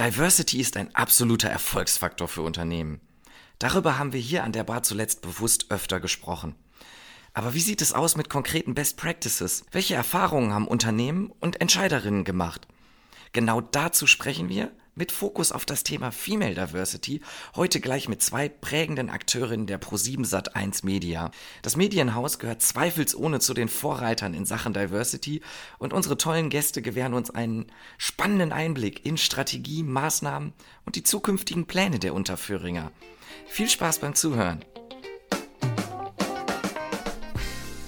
Diversity ist ein absoluter Erfolgsfaktor für Unternehmen. Darüber haben wir hier an der Bar zuletzt bewusst öfter gesprochen. Aber wie sieht es aus mit konkreten Best Practices? Welche Erfahrungen haben Unternehmen und Entscheiderinnen gemacht? Genau dazu sprechen wir mit Fokus auf das Thema Female Diversity, heute gleich mit zwei prägenden Akteurinnen der Pro7 Sat1 Media. Das Medienhaus gehört zweifelsohne zu den Vorreitern in Sachen Diversity und unsere tollen Gäste gewähren uns einen spannenden Einblick in Strategie, Maßnahmen und die zukünftigen Pläne der Unterföhringer. Viel Spaß beim Zuhören.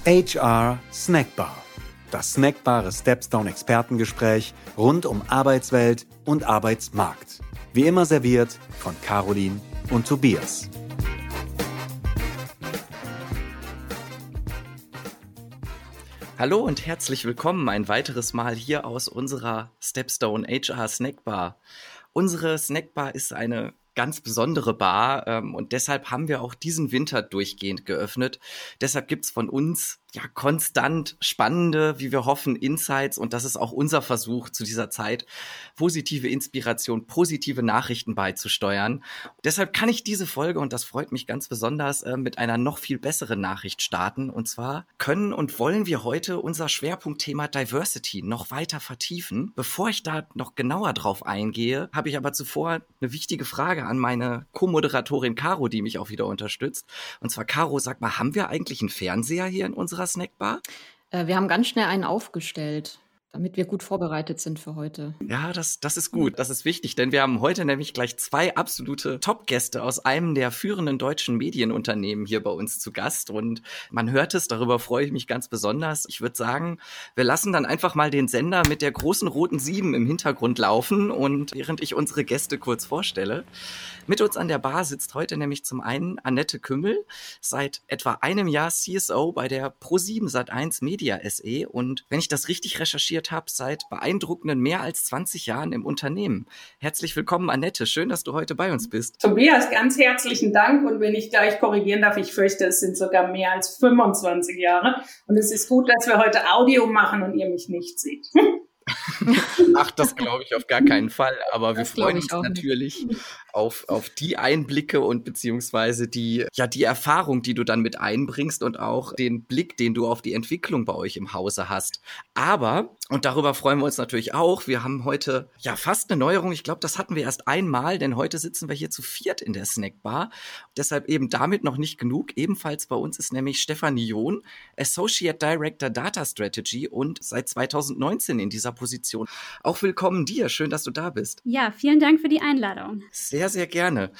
HR Snackbar das snackbare Stepstone Expertengespräch rund um Arbeitswelt und Arbeitsmarkt. Wie immer serviert von Caroline und Tobias. Hallo und herzlich willkommen ein weiteres Mal hier aus unserer Stepstone HR Snackbar. Unsere Snackbar ist eine ganz besondere Bar ähm, und deshalb haben wir auch diesen Winter durchgehend geöffnet. Deshalb gibt's von uns ja konstant spannende, wie wir hoffen, Insights und das ist auch unser Versuch zu dieser Zeit, positive Inspiration, positive Nachrichten beizusteuern. Deshalb kann ich diese Folge und das freut mich ganz besonders äh, mit einer noch viel besseren Nachricht starten und zwar können und wollen wir heute unser Schwerpunktthema Diversity noch weiter vertiefen. Bevor ich da noch genauer drauf eingehe, habe ich aber zuvor eine wichtige Frage an meine Co-Moderatorin Caro, die mich auch wieder unterstützt. Und zwar Caro, sag mal, haben wir eigentlich einen Fernseher hier in unserer unserer Snackbar? Äh, wir haben ganz schnell einen aufgestellt damit wir gut vorbereitet sind für heute. Ja, das, das ist gut. Das ist wichtig, denn wir haben heute nämlich gleich zwei absolute Top-Gäste aus einem der führenden deutschen Medienunternehmen hier bei uns zu Gast. Und man hört es, darüber freue ich mich ganz besonders. Ich würde sagen, wir lassen dann einfach mal den Sender mit der großen roten Sieben im Hintergrund laufen und während ich unsere Gäste kurz vorstelle. Mit uns an der Bar sitzt heute nämlich zum einen Annette Kümmel, seit etwa einem Jahr CSO bei der Pro7 Sat1 Media SE. Und wenn ich das richtig recherchiert gearbeitet habe seit beeindruckenden mehr als 20 Jahren im Unternehmen. Herzlich willkommen, Annette. Schön, dass du heute bei uns bist. Tobias, ganz herzlichen Dank. Und wenn ich gleich korrigieren darf, ich fürchte, es sind sogar mehr als 25 Jahre. Und es ist gut, dass wir heute Audio machen und ihr mich nicht seht. Ach, das glaube ich auf gar keinen Fall. Aber das wir freuen uns natürlich auf, auf die Einblicke und beziehungsweise die, ja, die Erfahrung, die du dann mit einbringst und auch den Blick, den du auf die Entwicklung bei euch im Hause hast. Aber, und darüber freuen wir uns natürlich auch, wir haben heute ja fast eine Neuerung. Ich glaube, das hatten wir erst einmal, denn heute sitzen wir hier zu viert in der Snackbar. Deshalb eben damit noch nicht genug. Ebenfalls bei uns ist nämlich Stefanie John, Associate Director Data Strategy und seit 2019 in dieser Position. Auch willkommen dir. Schön, dass du da bist. Ja, vielen Dank für die Einladung. Sehr sehr, sehr gerne.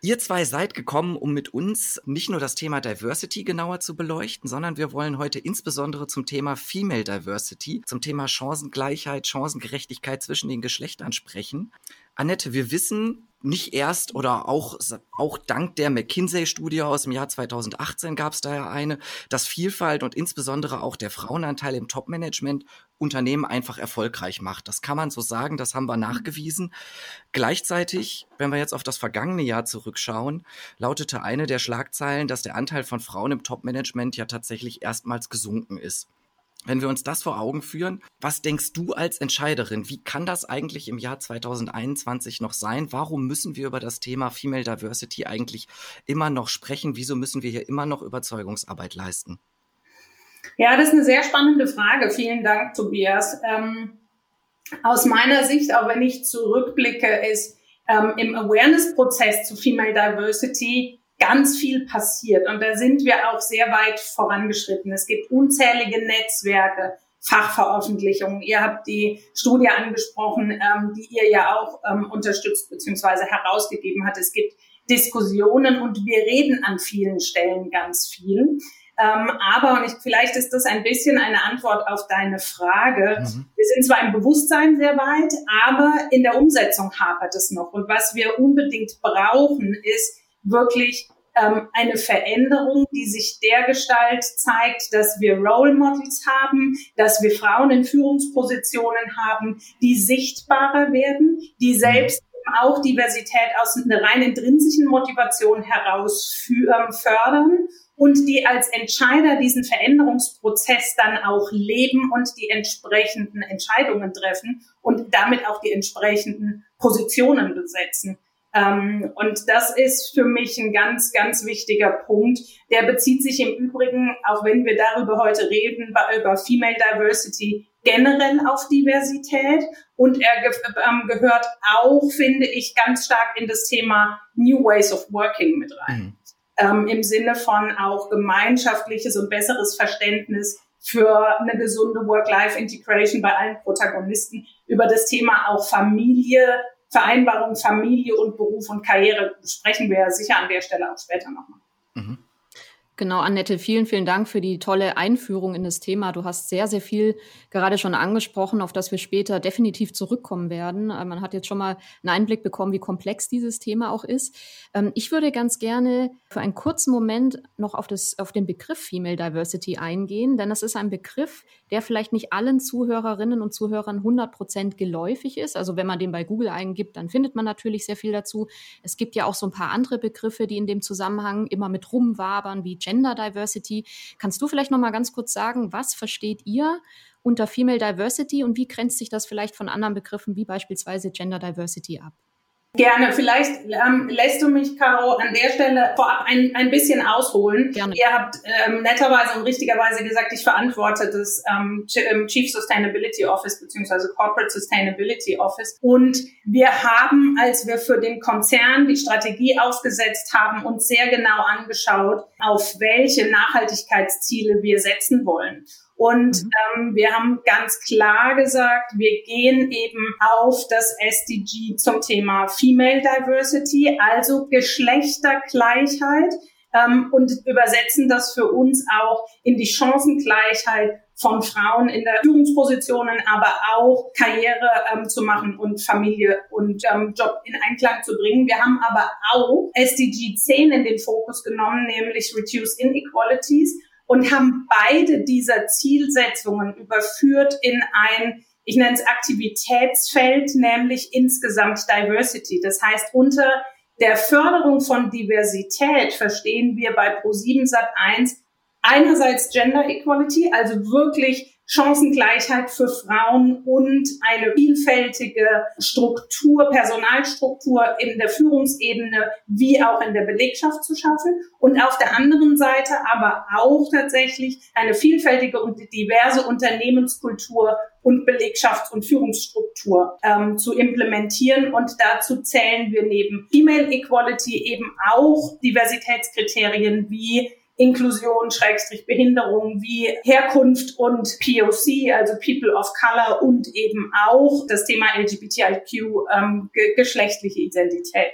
Ihr zwei seid gekommen, um mit uns nicht nur das Thema Diversity genauer zu beleuchten, sondern wir wollen heute insbesondere zum Thema Female Diversity, zum Thema Chancengleichheit, Chancengerechtigkeit zwischen den Geschlechtern sprechen. Annette, wir wissen, nicht erst oder auch, auch dank der McKinsey-Studie aus dem Jahr 2018 gab es da ja eine, dass Vielfalt und insbesondere auch der Frauenanteil im Top-Management Unternehmen einfach erfolgreich macht. Das kann man so sagen, das haben wir mhm. nachgewiesen. Gleichzeitig, wenn wir jetzt auf das vergangene Jahr zurückschauen, lautete eine der Schlagzeilen, dass der Anteil von Frauen im Top-Management ja tatsächlich erstmals gesunken ist. Wenn wir uns das vor Augen führen, was denkst du als Entscheiderin, wie kann das eigentlich im Jahr 2021 noch sein? Warum müssen wir über das Thema Female Diversity eigentlich immer noch sprechen? Wieso müssen wir hier immer noch Überzeugungsarbeit leisten? Ja, das ist eine sehr spannende Frage. Vielen Dank, Tobias. Ähm, aus meiner Sicht, auch wenn ich zurückblicke, ist ähm, im Awareness-Prozess zu Female Diversity ganz viel passiert und da sind wir auch sehr weit vorangeschritten. Es gibt unzählige Netzwerke, Fachveröffentlichungen. Ihr habt die Studie angesprochen, ähm, die ihr ja auch ähm, unterstützt bzw. herausgegeben hat. Es gibt Diskussionen und wir reden an vielen Stellen ganz viel. Ähm, aber, und ich, vielleicht ist das ein bisschen eine Antwort auf deine Frage. Mhm. Wir sind zwar im Bewusstsein sehr weit, aber in der Umsetzung hapert es noch. Und was wir unbedingt brauchen, ist wirklich ähm, eine Veränderung, die sich der Gestalt zeigt, dass wir Role Models haben, dass wir Frauen in Führungspositionen haben, die sichtbarer werden, die mhm. selbst auch Diversität aus einer rein intrinsischen Motivation heraus fördern und die als Entscheider diesen Veränderungsprozess dann auch leben und die entsprechenden Entscheidungen treffen und damit auch die entsprechenden Positionen besetzen. Ähm, und das ist für mich ein ganz, ganz wichtiger Punkt. Der bezieht sich im Übrigen, auch wenn wir darüber heute reden, über Female Diversity generell auf Diversität. Und er ge ähm, gehört auch, finde ich, ganz stark in das Thema New Ways of Working mit rein. Mhm. Ähm, Im Sinne von auch gemeinschaftliches und besseres Verständnis für eine gesunde Work-Life-Integration bei allen Protagonisten über das Thema auch Familie, Vereinbarung Familie und Beruf und Karriere sprechen wir sicher an der Stelle auch später nochmal. Genau, Annette, vielen, vielen Dank für die tolle Einführung in das Thema. Du hast sehr, sehr viel gerade schon angesprochen, auf das wir später definitiv zurückkommen werden. Äh, man hat jetzt schon mal einen Einblick bekommen, wie komplex dieses Thema auch ist. Ähm, ich würde ganz gerne für einen kurzen Moment noch auf, das, auf den Begriff Female Diversity eingehen, denn das ist ein Begriff, der vielleicht nicht allen Zuhörerinnen und Zuhörern 100 Prozent geläufig ist. Also wenn man den bei Google eingibt, dann findet man natürlich sehr viel dazu. Es gibt ja auch so ein paar andere Begriffe, die in dem Zusammenhang immer mit rumwabern, wie Gender Diversity. Kannst du vielleicht noch mal ganz kurz sagen, was versteht ihr unter Female Diversity und wie grenzt sich das vielleicht von anderen Begriffen wie beispielsweise Gender Diversity ab? Gerne. Vielleicht ähm, lässt du mich, Caro, an der Stelle vorab ein, ein bisschen ausholen. Gerne. Ihr habt ähm, netterweise und richtigerweise gesagt, ich verantworte das ähm, ähm Chief Sustainability Office beziehungsweise Corporate Sustainability Office. Und wir haben, als wir für den Konzern die Strategie aufgesetzt haben, uns sehr genau angeschaut, auf welche Nachhaltigkeitsziele wir setzen wollen. Und mhm. ähm, wir haben ganz klar gesagt, wir gehen eben auf das SDG zum Thema Female Diversity, also Geschlechtergleichheit ähm, und übersetzen das für uns auch in die Chancengleichheit von Frauen in der Führungspositionen, aber auch Karriere ähm, zu machen und Familie und ähm, Job in Einklang zu bringen. Wir haben aber auch SDG 10 in den Fokus genommen, nämlich Reduce Inequalities und haben beide dieser Zielsetzungen überführt in ein, ich nenne es Aktivitätsfeld, nämlich insgesamt Diversity. Das heißt, unter der Förderung von Diversität verstehen wir bei Pro7 Sat 1 einerseits Gender Equality, also wirklich Chancengleichheit für Frauen und eine vielfältige Struktur, Personalstruktur in der Führungsebene wie auch in der Belegschaft zu schaffen. Und auf der anderen Seite aber auch tatsächlich eine vielfältige und diverse Unternehmenskultur und Belegschafts- und Führungsstruktur ähm, zu implementieren. Und dazu zählen wir neben Female Equality eben auch Diversitätskriterien wie Inklusion, Schrägstrich Behinderung wie Herkunft und POC, also People of Color und eben auch das Thema LGBTIQ, ähm, ge geschlechtliche Identität.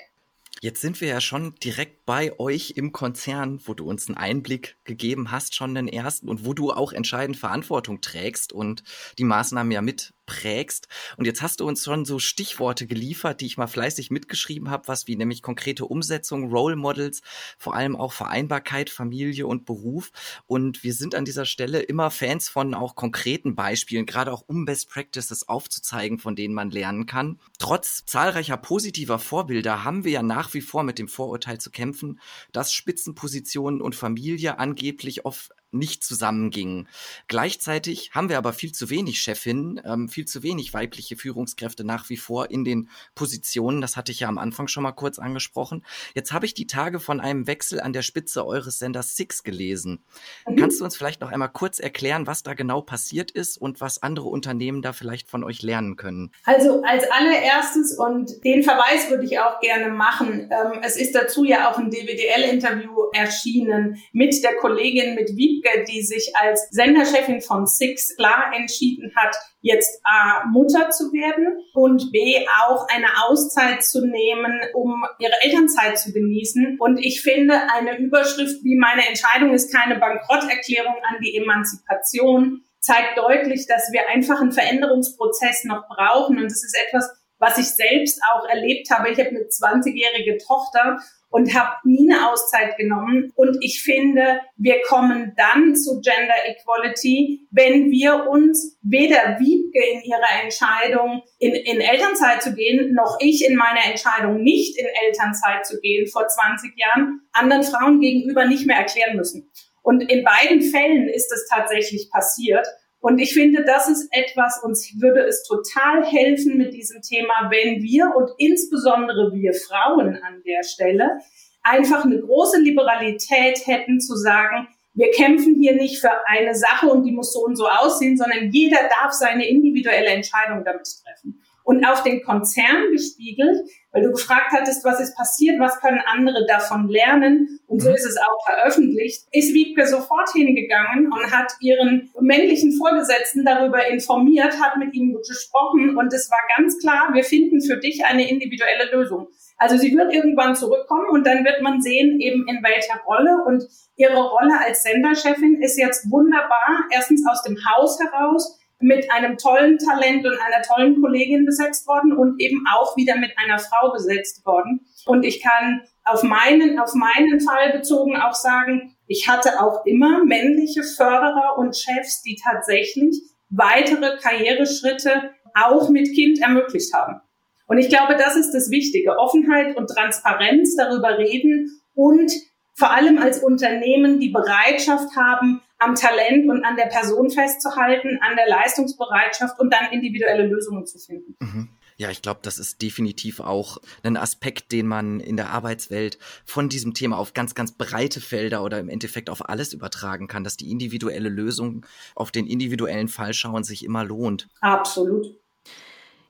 Jetzt sind wir ja schon direkt bei euch im Konzern, wo du uns einen Einblick gegeben hast, schon den ersten und wo du auch entscheidend Verantwortung trägst und die Maßnahmen ja mit prägst. Und jetzt hast du uns schon so Stichworte geliefert, die ich mal fleißig mitgeschrieben habe, was wie nämlich konkrete Umsetzung, Role Models, vor allem auch Vereinbarkeit, Familie und Beruf. Und wir sind an dieser Stelle immer Fans von auch konkreten Beispielen, gerade auch um Best Practices aufzuzeigen, von denen man lernen kann. Trotz zahlreicher positiver Vorbilder haben wir ja nach wie vor mit dem Vorurteil zu kämpfen, dass Spitzenpositionen und Familie angeblich oft nicht zusammengingen. Gleichzeitig haben wir aber viel zu wenig Chefinnen, ähm, viel zu wenig weibliche Führungskräfte nach wie vor in den Positionen. Das hatte ich ja am Anfang schon mal kurz angesprochen. Jetzt habe ich die Tage von einem Wechsel an der Spitze eures Senders Six gelesen. Mhm. Kannst du uns vielleicht noch einmal kurz erklären, was da genau passiert ist und was andere Unternehmen da vielleicht von euch lernen können? Also als allererstes und den Verweis würde ich auch gerne machen. Ähm, es ist dazu ja auch ein DWDL-Interview erschienen mit der Kollegin mit Wiebke Wiebke, die sich als Senderchefin von Six klar entschieden hat, jetzt A, Mutter zu werden und B, auch eine Auszeit zu nehmen, um ihre Elternzeit zu genießen. Und ich finde, eine Überschrift wie meine Entscheidung ist keine Bankrotterklärung an die Emanzipation zeigt deutlich, dass wir einfach einen Veränderungsprozess noch brauchen. Und das ist etwas, was ich selbst auch erlebt habe. Ich habe eine 20-jährige Tochter und habe nie eine Auszeit genommen. Und ich finde, wir kommen dann zu Gender Equality, wenn wir uns weder Wiebke in ihrer Entscheidung in, in Elternzeit zu gehen, noch ich in meiner Entscheidung nicht in Elternzeit zu gehen vor 20 Jahren, anderen Frauen gegenüber nicht mehr erklären müssen. Und in beiden Fällen ist es tatsächlich passiert. Und ich finde, das ist etwas, uns würde es total helfen mit diesem Thema, wenn wir und insbesondere wir Frauen an der Stelle einfach eine große Liberalität hätten zu sagen, wir kämpfen hier nicht für eine Sache und die muss so und so aussehen, sondern jeder darf seine individuelle Entscheidung damit treffen und auf den Konzern gespiegelt, weil du gefragt hattest, was ist passiert, was können andere davon lernen und so mhm. ist es auch veröffentlicht, ist Wiebke sofort hingegangen und hat ihren männlichen Vorgesetzten darüber informiert, hat mit ihm gesprochen und es war ganz klar, wir finden für dich eine individuelle Lösung. Also sie wird irgendwann zurückkommen und dann wird man sehen, eben in welcher Rolle. Und ihre Rolle als Senderchefin ist jetzt wunderbar, erstens aus dem Haus heraus, mit einem tollen Talent und einer tollen Kollegin besetzt worden und eben auch wieder mit einer Frau besetzt worden. Und ich kann auf meinen, auf meinen Fall bezogen auch sagen, ich hatte auch immer männliche Förderer und Chefs, die tatsächlich weitere Karriereschritte auch mit Kind ermöglicht haben. Und ich glaube, das ist das Wichtige. Offenheit und Transparenz darüber reden und vor allem als Unternehmen die Bereitschaft haben, am Talent und an der Person festzuhalten, an der Leistungsbereitschaft und dann individuelle Lösungen zu finden. Mhm. Ja, ich glaube, das ist definitiv auch ein Aspekt, den man in der Arbeitswelt von diesem Thema auf ganz, ganz breite Felder oder im Endeffekt auf alles übertragen kann, dass die individuelle Lösung auf den individuellen Fall schauen sich immer lohnt. Absolut.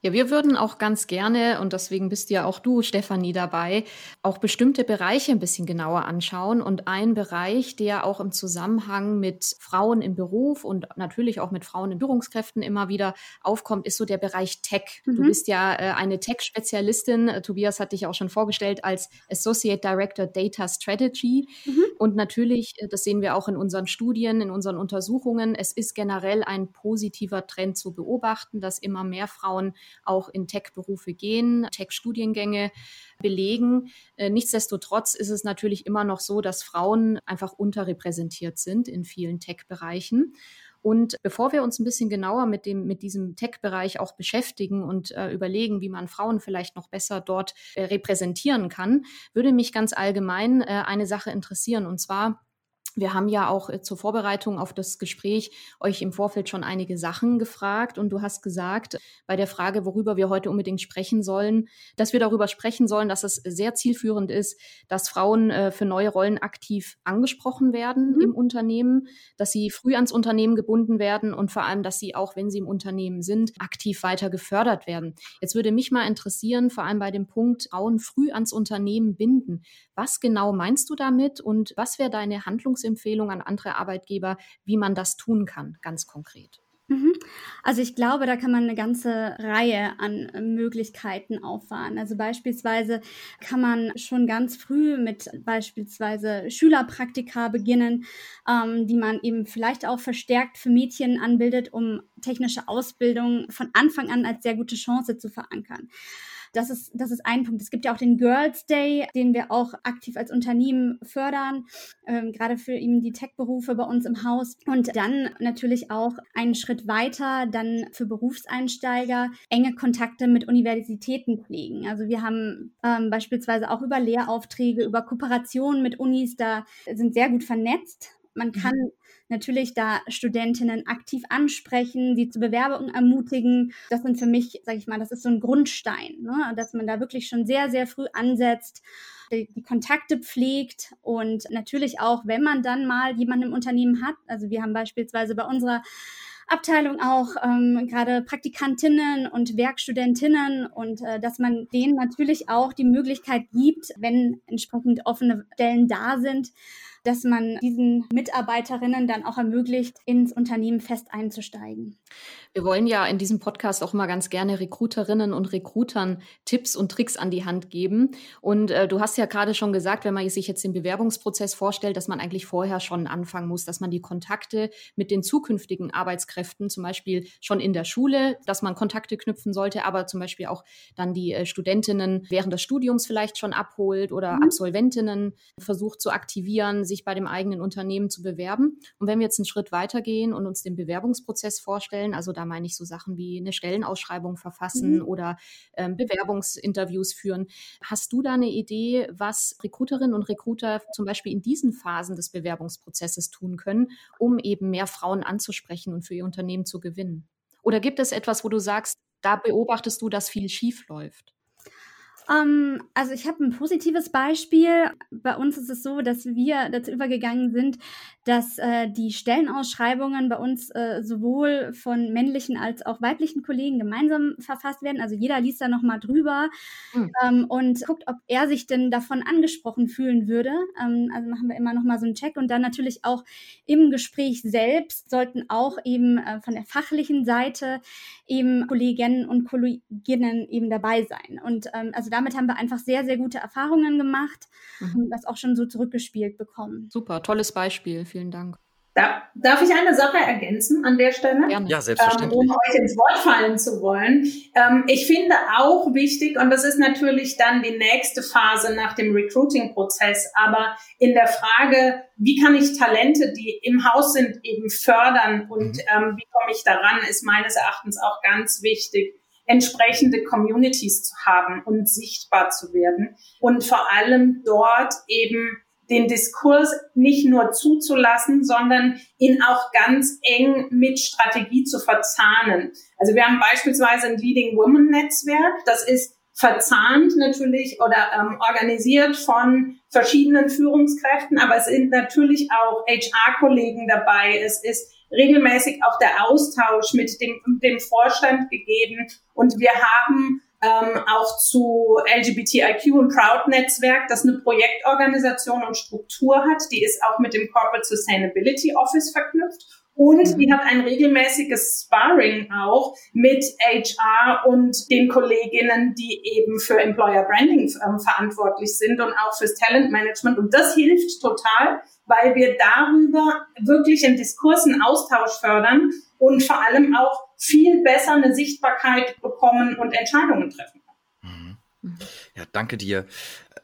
Ja, wir würden auch ganz gerne, und deswegen bist ja auch du, Stefanie, dabei, auch bestimmte Bereiche ein bisschen genauer anschauen. Und ein Bereich, der auch im Zusammenhang mit Frauen im Beruf und natürlich auch mit Frauen in Führungskräften immer wieder aufkommt, ist so der Bereich Tech. Mhm. Du bist ja äh, eine Tech-Spezialistin. Äh, Tobias hat dich auch schon vorgestellt als Associate Director Data Strategy. Mhm. Und natürlich, äh, das sehen wir auch in unseren Studien, in unseren Untersuchungen, es ist generell ein positiver Trend zu beobachten, dass immer mehr Frauen auch in Tech-Berufe gehen, Tech-Studiengänge belegen. Äh, nichtsdestotrotz ist es natürlich immer noch so, dass Frauen einfach unterrepräsentiert sind in vielen Tech-Bereichen. Und bevor wir uns ein bisschen genauer mit dem, mit diesem Tech-Bereich auch beschäftigen und äh, überlegen, wie man Frauen vielleicht noch besser dort äh, repräsentieren kann, würde mich ganz allgemein äh, eine Sache interessieren. Und zwar, wir haben ja auch äh, zur Vorbereitung auf das Gespräch euch im Vorfeld schon einige Sachen gefragt und du hast gesagt, bei der Frage, worüber wir heute unbedingt sprechen sollen, dass wir darüber sprechen sollen, dass es sehr zielführend ist, dass Frauen äh, für neue Rollen aktiv angesprochen werden mhm. im Unternehmen, dass sie früh ans Unternehmen gebunden werden und vor allem, dass sie auch, wenn sie im Unternehmen sind, aktiv weiter gefördert werden. Jetzt würde mich mal interessieren, vor allem bei dem Punkt Frauen früh ans Unternehmen binden. Was genau meinst du damit und was wäre deine Handlungsempfehlung an andere Arbeitgeber, wie man das tun kann, ganz konkret? Mhm. Also ich glaube, da kann man eine ganze Reihe an äh, Möglichkeiten auffahren. Also beispielsweise kann man schon ganz früh mit beispielsweise Schülerpraktika beginnen, ähm, die man eben vielleicht auch verstärkt für Mädchen anbildet, um technische Ausbildung von Anfang an als sehr gute Chance zu verankern. Das ist, das ist ein Punkt. Es gibt ja auch den Girls Day, den wir auch aktiv als Unternehmen fördern, ähm, gerade für eben die Tech-Berufe bei uns im Haus. Und dann natürlich auch einen Schritt weiter, dann für Berufseinsteiger enge Kontakte mit Universitäten pflegen. Also wir haben ähm, beispielsweise auch über Lehraufträge, über Kooperationen mit Unis, da sind sehr gut vernetzt. Man kann mhm natürlich da Studentinnen aktiv ansprechen, sie zu Bewerbungen ermutigen. Das sind für mich, sage ich mal, das ist so ein Grundstein, ne? dass man da wirklich schon sehr, sehr früh ansetzt die, die Kontakte pflegt und natürlich auch, wenn man dann mal jemanden im Unternehmen hat, also wir haben beispielsweise bei unserer Abteilung auch ähm, gerade Praktikantinnen und Werkstudentinnen und äh, dass man denen natürlich auch die Möglichkeit gibt, wenn entsprechend offene Stellen da sind, dass man diesen Mitarbeiterinnen dann auch ermöglicht, ins Unternehmen fest einzusteigen. Wir wollen ja in diesem Podcast auch mal ganz gerne Recruiterinnen und Recruitern Tipps und Tricks an die Hand geben. Und äh, du hast ja gerade schon gesagt, wenn man sich jetzt den Bewerbungsprozess vorstellt, dass man eigentlich vorher schon anfangen muss, dass man die Kontakte mit den zukünftigen Arbeitskräften, zum Beispiel schon in der Schule, dass man Kontakte knüpfen sollte, aber zum Beispiel auch dann die äh, Studentinnen während des Studiums vielleicht schon abholt oder mhm. Absolventinnen versucht zu aktivieren, sich bei dem eigenen Unternehmen zu bewerben. Und wenn wir jetzt einen Schritt weitergehen und uns den Bewerbungsprozess vorstellen, also da meine ich so Sachen wie eine Stellenausschreibung verfassen mhm. oder ähm, Bewerbungsinterviews führen. Hast du da eine Idee, was Recruiterinnen und Recruiter zum Beispiel in diesen Phasen des Bewerbungsprozesses tun können, um eben mehr Frauen anzusprechen und für ihr Unternehmen zu gewinnen? Oder gibt es etwas, wo du sagst, da beobachtest du, dass viel schief läuft? Ähm, also ich habe ein positives Beispiel. Bei uns ist es so, dass wir dazu übergegangen sind, dass äh, die Stellenausschreibungen bei uns äh, sowohl von männlichen als auch weiblichen Kollegen gemeinsam verfasst werden. Also jeder liest da nochmal drüber mhm. ähm, und guckt, ob er sich denn davon angesprochen fühlen würde. Ähm, also machen wir immer nochmal so einen Check und dann natürlich auch im Gespräch selbst sollten auch eben äh, von der fachlichen Seite eben Kolleginnen und Kolleginnen eben dabei sein. Und ähm, also damit haben wir einfach sehr, sehr gute Erfahrungen gemacht mhm. und das auch schon so zurückgespielt bekommen. Super, tolles Beispiel. Vielen Dank. Da, darf ich eine Sache ergänzen an der Stelle? Gerne. Ja, selbstverständlich. Ähm, um euch ins Wort fallen zu wollen. Ähm, ich finde auch wichtig, und das ist natürlich dann die nächste Phase nach dem Recruiting-Prozess, aber in der Frage, wie kann ich Talente, die im Haus sind, eben fördern und mhm. ähm, wie komme ich daran, ist meines Erachtens auch ganz wichtig, entsprechende Communities zu haben und sichtbar zu werden und vor allem dort eben den Diskurs nicht nur zuzulassen, sondern ihn auch ganz eng mit Strategie zu verzahnen. Also wir haben beispielsweise ein Leading Women Netzwerk, das ist verzahnt natürlich oder ähm, organisiert von verschiedenen Führungskräften, aber es sind natürlich auch HR-Kollegen dabei. Es ist regelmäßig auch der Austausch mit dem, dem Vorstand gegeben und wir haben ähm, auch zu LGBTIQ und Proud Netzwerk, das eine Projektorganisation und Struktur hat. Die ist auch mit dem Corporate Sustainability Office verknüpft. Und mhm. die hat ein regelmäßiges Sparring auch mit HR und den Kolleginnen, die eben für Employer Branding ähm, verantwortlich sind und auch fürs Talent Management. Und das hilft total, weil wir darüber wirklich in Diskursen Austausch fördern und vor allem auch viel besser eine Sichtbarkeit bekommen und Entscheidungen treffen kann. Mhm. Ja, danke dir.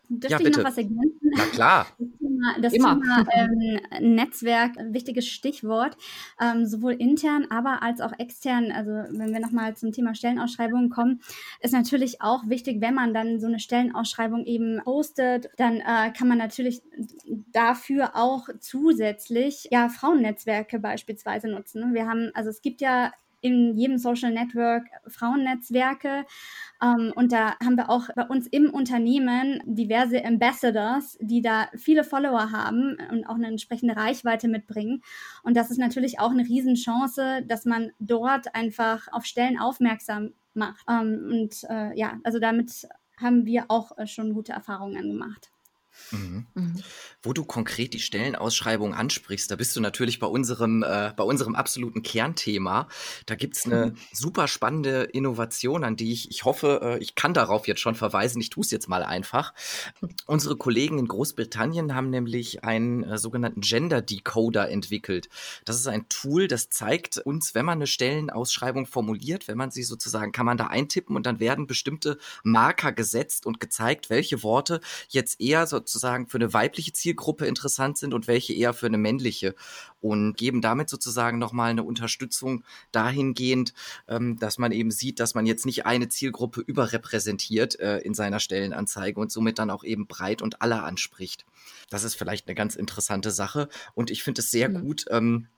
Dürfte ja, ich bitte. noch was ergänzen? Na klar. Das Thema, das Thema ähm, Netzwerk, ein wichtiges Stichwort, ähm, sowohl intern, aber als auch extern. Also wenn wir nochmal zum Thema Stellenausschreibungen kommen, ist natürlich auch wichtig, wenn man dann so eine Stellenausschreibung eben postet, dann äh, kann man natürlich dafür auch zusätzlich ja Frauennetzwerke beispielsweise nutzen. Wir haben, also es gibt ja in jedem Social Network Frauennetzwerke. Ähm, und da haben wir auch bei uns im Unternehmen diverse Ambassadors, die da viele Follower haben und auch eine entsprechende Reichweite mitbringen. Und das ist natürlich auch eine Riesenchance, dass man dort einfach auf Stellen aufmerksam macht. Ähm, und äh, ja, also damit haben wir auch äh, schon gute Erfahrungen gemacht. Mhm. Mhm. Wo du konkret die Stellenausschreibung ansprichst, da bist du natürlich bei unserem, äh, bei unserem absoluten Kernthema. Da gibt's eine mhm. super spannende Innovation, an die ich, ich hoffe, äh, ich kann darauf jetzt schon verweisen. Ich tue es jetzt mal einfach. Unsere Kollegen in Großbritannien haben nämlich einen äh, sogenannten Gender Decoder entwickelt. Das ist ein Tool, das zeigt uns, wenn man eine Stellenausschreibung formuliert, wenn man sie sozusagen, kann man da eintippen und dann werden bestimmte Marker gesetzt und gezeigt, welche Worte jetzt eher sozusagen für eine weibliche Zielgruppe interessant sind und welche eher für eine männliche und geben damit sozusagen nochmal eine Unterstützung dahingehend, ähm, dass man eben sieht, dass man jetzt nicht eine Zielgruppe überrepräsentiert äh, in seiner Stellenanzeige und somit dann auch eben breit und alle anspricht. Das ist vielleicht eine ganz interessante Sache und ich finde es sehr mhm. gut, ähm,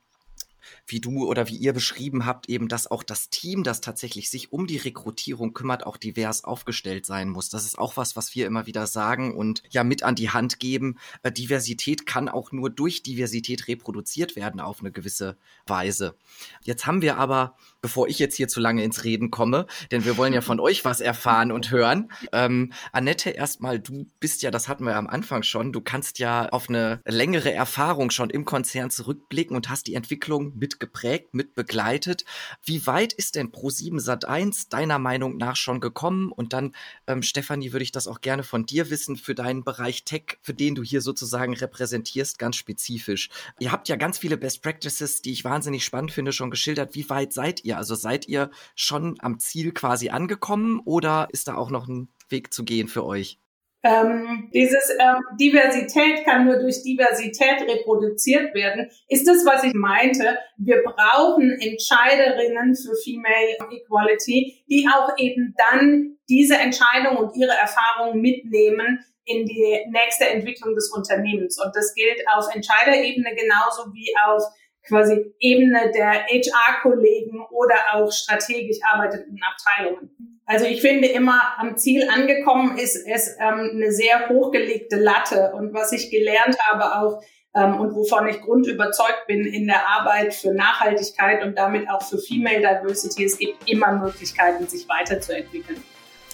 wie du oder wie ihr beschrieben habt, eben, dass auch das Team, das tatsächlich sich um die Rekrutierung kümmert, auch divers aufgestellt sein muss. Das ist auch was, was wir immer wieder sagen und ja mit an die Hand geben. Äh, Diversität kann auch nur durch Diversität reproduziert werden auf eine gewisse Weise. Jetzt haben wir aber, bevor ich jetzt hier zu lange ins Reden komme, denn wir wollen ja von euch was erfahren und hören. Ähm, Annette, erstmal, du bist ja, das hatten wir am Anfang schon, du kannst ja auf eine längere Erfahrung schon im Konzern zurückblicken und hast die Entwicklung mit geprägt, mit begleitet. Wie weit ist denn Pro7 Sat1 deiner Meinung nach schon gekommen? Und dann, ähm, Stefanie, würde ich das auch gerne von dir wissen für deinen Bereich Tech, für den du hier sozusagen repräsentierst, ganz spezifisch. Ihr habt ja ganz viele Best Practices, die ich wahnsinnig spannend finde, schon geschildert. Wie weit seid ihr? Also seid ihr schon am Ziel quasi angekommen oder ist da auch noch ein Weg zu gehen für euch? Ähm, dieses ähm, Diversität kann nur durch Diversität reproduziert werden, ist das, was ich meinte. Wir brauchen Entscheiderinnen für Female Equality, die auch eben dann diese Entscheidung und ihre Erfahrungen mitnehmen in die nächste Entwicklung des Unternehmens. Und das gilt auf Entscheiderebene genauso wie auf quasi Ebene der HR-Kollegen oder auch strategisch arbeitenden Abteilungen. Also ich finde immer, am Ziel angekommen ist es ähm, eine sehr hochgelegte Latte. Und was ich gelernt habe auch ähm, und wovon ich grundüberzeugt bin in der Arbeit für Nachhaltigkeit und damit auch für Female Diversity, es gibt immer Möglichkeiten, sich weiterzuentwickeln.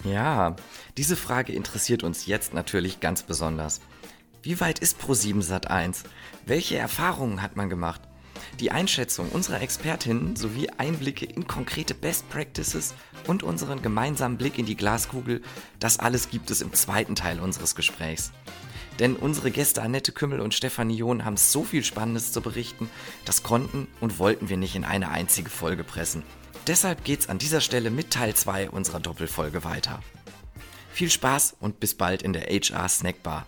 Ja, diese Frage interessiert uns jetzt natürlich ganz besonders. Wie weit ist Pro7 Sat1? Welche Erfahrungen hat man gemacht? Die Einschätzung unserer Expertinnen sowie Einblicke in konkrete Best Practices und unseren gemeinsamen Blick in die Glaskugel, das alles gibt es im zweiten Teil unseres Gesprächs. Denn unsere Gäste Annette Kümmel und Stefanie John haben so viel Spannendes zu berichten, das konnten und wollten wir nicht in eine einzige Folge pressen. Deshalb geht's an dieser Stelle mit Teil 2 unserer Doppelfolge weiter. Viel Spaß und bis bald in der HR Snackbar.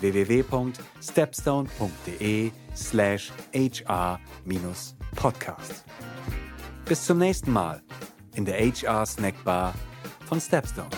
www.stepstone.de slash hr-podcast. Bis zum nächsten Mal in der HR Snackbar von Stepstone.